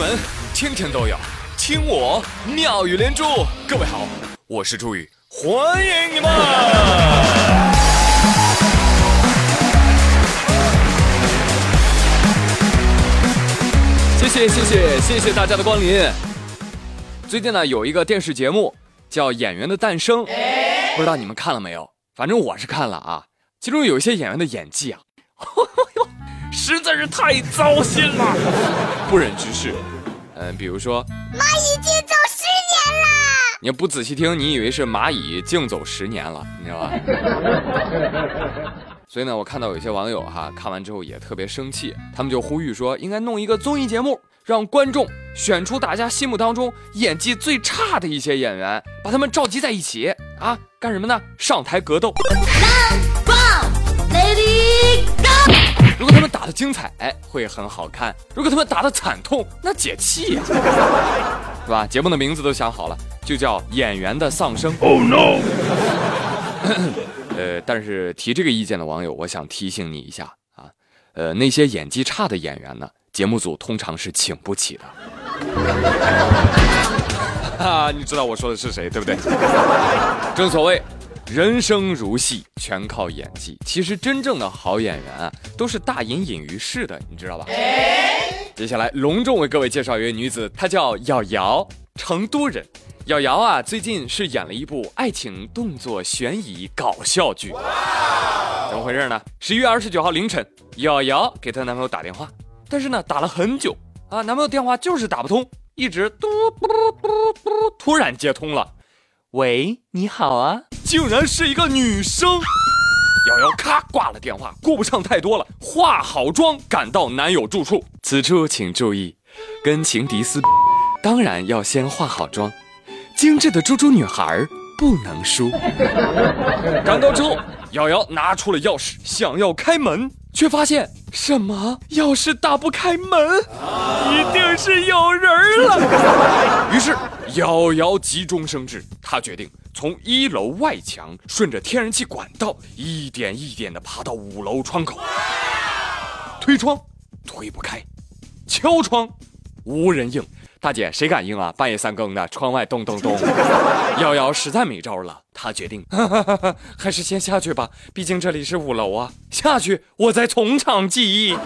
门天天都有听我妙语连珠。各位好，我是朱宇，欢迎你们！谢谢谢谢谢谢大家的光临。最近呢，有一个电视节目叫《演员的诞生》，不知道你们看了没有？反正我是看了啊。其中有一些演员的演技啊，实在是太糟心了，不忍直视。嗯，比如说蚂蚁竞走十年了，你要不仔细听，你以为是蚂蚁竞走十年了，你知道吧？所以呢，我看到有些网友哈，看完之后也特别生气，他们就呼吁说，应该弄一个综艺节目，让观众选出大家心目当中演技最差的一些演员，把他们召集在一起啊，干什么呢？上台格斗。打的精彩，哎，会很好看；如果他们打的惨痛，那解气呀，是吧？节目的名字都想好了，就叫《演员的丧生》。Oh no！呃，但是提这个意见的网友，我想提醒你一下啊，呃，那些演技差的演员呢，节目组通常是请不起的。哈，你知道我说的是谁，对不对？正所谓，人生如戏，全靠演技。其实真正的好演员啊，都是大隐隐于市的，你知道吧？接下来隆重为各位介绍一位女子，她叫瑶瑶，成都人。瑶瑶啊，最近是演了一部爱情动作悬疑搞笑剧，怎么回事呢？十一月二十九号凌晨，瑶瑶给她男朋友打电话，但是呢，打了很久啊，男朋友电话就是打不通，一直嘟嘟嘟嘟，突然接通了，喂，你好啊，竟然是一个女生。瑶瑶咔挂了电话，顾不上太多了，化好妆赶到男友住处。此处请注意，跟情敌撕，当然要先化好妆。精致的猪猪女孩不能输。赶到之后，瑶瑶拿出了钥匙，想要开门，却发现什么？钥匙打不开门，一定是有人于是瑶瑶急中生智，她决定从一楼外墙顺着天然气管道，一点一点地爬到五楼窗口。推窗，推不开；敲窗，无人应。大姐，谁敢应啊？半夜三更的，窗外咚咚咚。瑶瑶实在没招了，她决定 还是先下去吧，毕竟这里是五楼啊。下去，我再从长计议。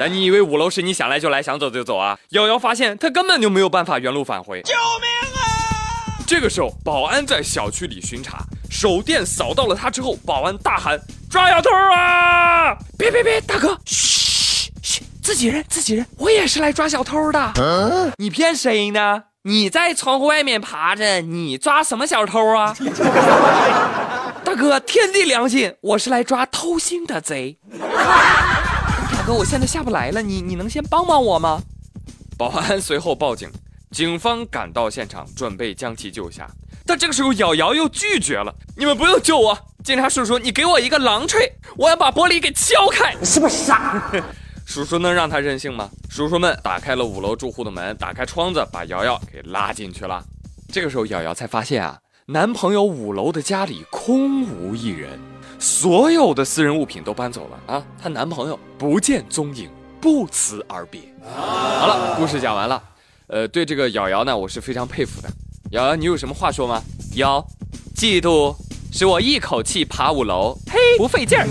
但你以为五楼是你想来就来，想走就走啊？瑶瑶发现他根本就没有办法原路返回。救命啊！这个时候，保安在小区里巡查，手电扫到了他之后，保安大喊：“抓小偷啊！”别别别，大哥，嘘嘘。自己人，自己人，我也是来抓小偷的。嗯你骗谁呢？你在窗户外面爬着，你抓什么小偷啊？大哥，天地良心，我是来抓偷心的贼。大哥，我现在下不来了，你你能先帮帮我吗？保安随后报警，警方赶到现场，准备将其救下。但这个时候，瑶瑶又拒绝了。你们不用救我，警察叔叔，你给我一个狼锤，我要把玻璃给敲开。你是不是傻？叔叔能让他任性吗？叔叔们打开了五楼住户的门，打开窗子，把瑶瑶给拉进去了。这个时候，瑶瑶才发现啊，男朋友五楼的家里空无一人，所有的私人物品都搬走了啊，她男朋友不见踪影，不辞而别。好了，故事讲完了。呃，对这个瑶瑶呢，我是非常佩服的。瑶瑶，你有什么话说吗？瑶，嫉妒使我一口气爬五楼，嘿，不费劲儿。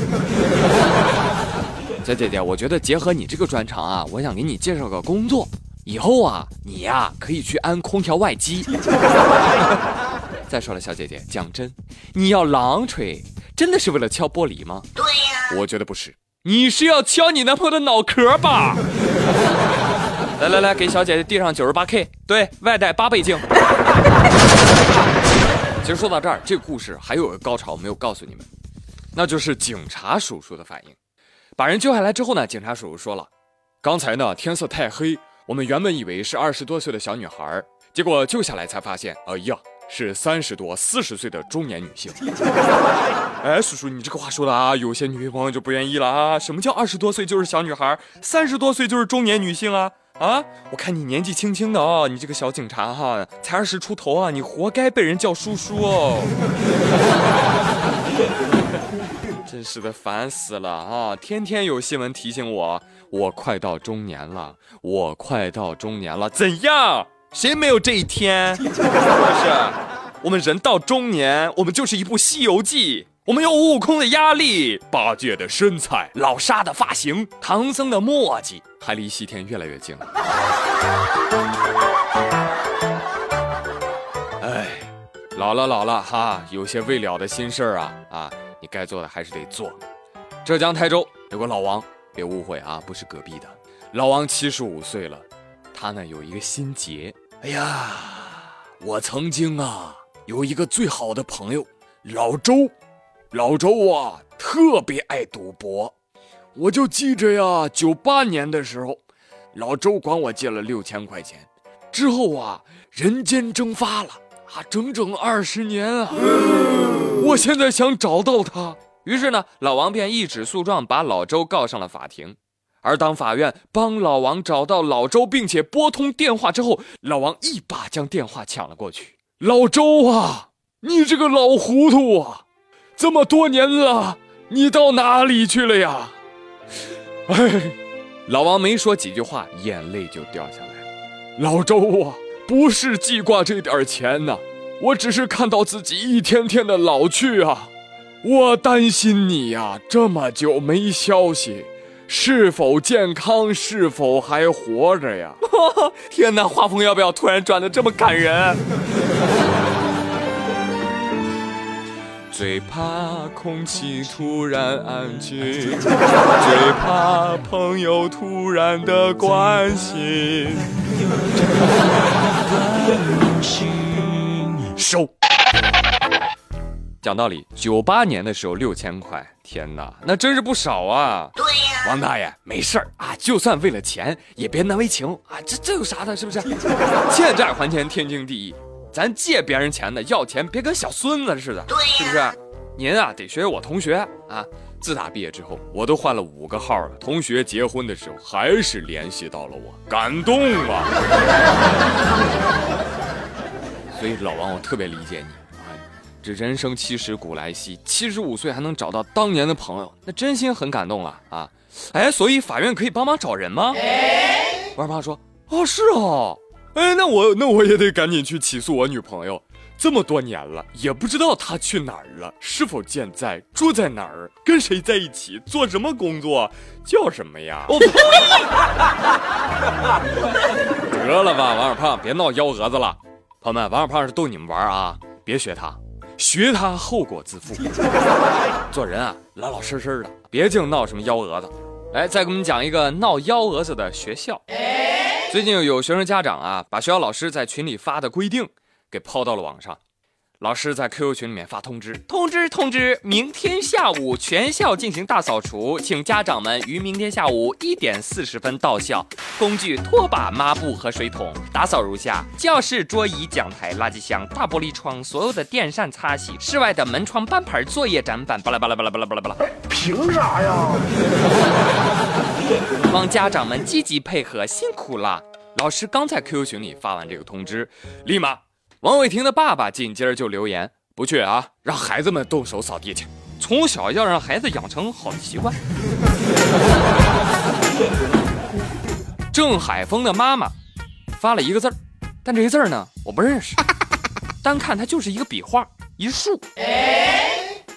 小姐姐，我觉得结合你这个专长啊，我想给你介绍个工作。以后啊，你呀可以去安空调外机。再说了，小姐姐，讲真，你要狼锤，真的是为了敲玻璃吗？对呀。我觉得不是，你是要敲你男朋友的脑壳吧？来来来，给小姐姐递上九十八 K，对外带八倍镜。其实说到这儿，这个故事还有个高潮没有告诉你们，那就是警察叔叔的反应。把人救下来之后呢，警察叔叔说了：“刚才呢天色太黑，我们原本以为是二十多岁的小女孩，结果救下来才发现，哎呀，是三十多、四十岁的中年女性。”哎，叔叔，你这个话说的啊，有些女朋友就不愿意了啊。什么叫二十多岁就是小女孩，三十多岁就是中年女性啊？啊，我看你年纪轻轻的啊，你这个小警察哈，才二十出头啊，你活该被人叫叔叔哦。真是的，烦死了啊！天天有新闻提醒我，我快到中年了，我快到中年了，怎样？谁没有这一天？是不是？我们人到中年，我们就是一部《西游记》，我们有悟空的压力，八戒的身材，老沙的发型，唐僧的墨迹，还离西天越来越近了。哎，老了老了哈，有些未了的心事儿啊啊！你该做的还是得做。浙江台州有个老王，别误会啊，不是隔壁的。老王七十五岁了，他呢有一个心结。哎呀，我曾经啊有一个最好的朋友老周，老周啊特别爱赌博。我就记着呀，九八年的时候，老周管我借了六千块钱，之后啊人间蒸发了啊，整整二十年啊。我现在想找到他，于是呢，老王便一纸诉状把老周告上了法庭。而当法院帮老王找到老周，并且拨通电话之后，老王一把将电话抢了过去。老周啊，你这个老糊涂啊，这么多年了，你到哪里去了呀？哎，老王没说几句话，眼泪就掉下来。老周啊，不是记挂这点钱呐。我只是看到自己一天天的老去啊，我担心你呀，这么久没消息，是否健康，是否还活着呀？天哪，画风要不要突然转的这么感人？最怕空气突然安静，最怕朋友突然的关心。讲道理，九八年的时候六千块，天哪，那真是不少啊！对呀，王大爷没事儿啊，就算为了钱，也别难为情啊，这这有啥的，是不是？欠债还钱，天经地义。咱借别人钱的，要钱别跟小孙子似的，对是不是？您啊，得学我同学啊。自打毕业之后，我都换了五个号了，同学结婚的时候还是联系到了我，感动啊！所以老王，我特别理解你啊！这人生七十古来稀，七十五岁还能找到当年的朋友，那真心很感动了啊！哎，所以法院可以帮忙找人吗？我二胖说：“哦，是哦，哎，那我那我也得赶紧去起诉我女朋友，这么多年了，也不知道她去哪儿了，是否健在，住在哪儿，跟谁在一起，做什么工作，叫什么呀？” 得了吧，王二胖，别闹幺蛾子了。朋友们，王小胖是逗你们玩啊，别学他，学他后果自负。做人啊，老老实实的，别净闹什么幺蛾子。来，再给我们讲一个闹幺蛾子的学校。最近有学生家长啊，把学校老师在群里发的规定给抛到了网上。老师在 QQ 群里面发通知，通知通知，明天下午全校进行大扫除，请家长们于明天下午一点四十分到校。工具：拖把、抹布和水桶。打扫如下：教室、桌椅、讲台、垃圾箱、大玻璃窗，所有的电扇擦洗。室外的门窗、班牌、作业展板。巴拉巴拉巴拉巴拉巴拉巴拉。凭啥呀？望家长们积极配合，辛苦了。老师刚在 QQ 群里发完这个通知，立马。王伟霆的爸爸紧接着就留言：“不去啊，让孩子们动手扫地去。从小要让孩子养成好的习惯。”郑海峰的妈妈发了一个字儿，但这个字儿呢，我不认识。单看它就是一个笔画，一竖。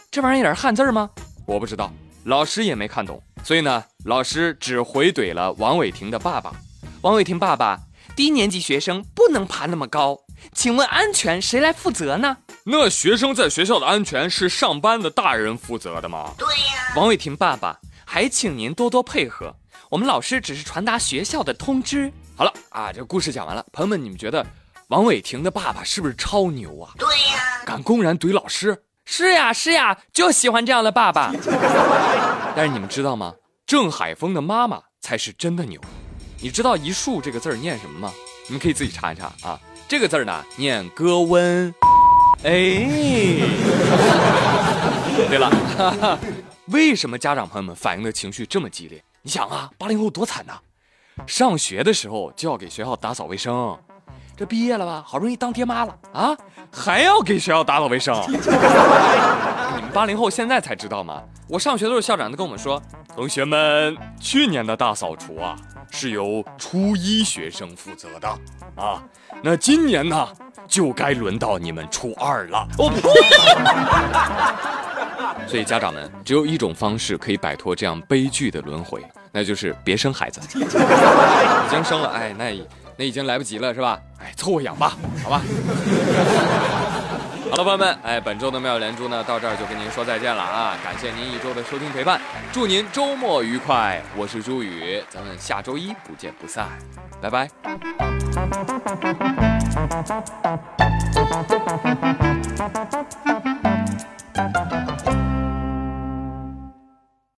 这玩意儿也是汉字吗？我不知道，老师也没看懂，所以呢，老师只回怼了王伟霆的爸爸。王伟霆爸爸，低年级学生不能爬那么高。请问安全谁来负责呢？那学生在学校的安全是上班的大人负责的吗？对呀。王伟霆爸爸，还请您多多配合，我们老师只是传达学校的通知。好了啊，这故事讲完了，朋友们，你们觉得王伟霆的爸爸是不是超牛啊？对呀，敢公然怼老师？是呀是呀，就喜欢这样的爸爸。但是你们知道吗？郑海峰的妈妈才是真的牛。你知道一树这个字儿念什么吗？你们可以自己查一查啊。这个字儿呢，念歌温。哎，对了，为什么家长朋友们反映的情绪这么激烈？你想啊，八零后多惨呐！上学的时候就要给学校打扫卫生，这毕业了吧，好不容易当爹妈了啊，还要给学校打扫卫生？你们八零后现在才知道吗？我上学的时候，校长都跟我们说，同学们，去年的大扫除啊，是由初一学生负责的啊，那今年呢，就该轮到你们初二了。我呸！所以家长们，只有一种方式可以摆脱这样悲剧的轮回，那就是别生孩子。已经生了，哎，那那已经来不及了，是吧？哎，凑合养吧，好吧。好了，朋友们，哎，本周的妙连珠呢，到这儿就跟您说再见了啊！感谢您一周的收听陪伴，祝您周末愉快。我是朱宇，咱们下周一不见不散，拜拜。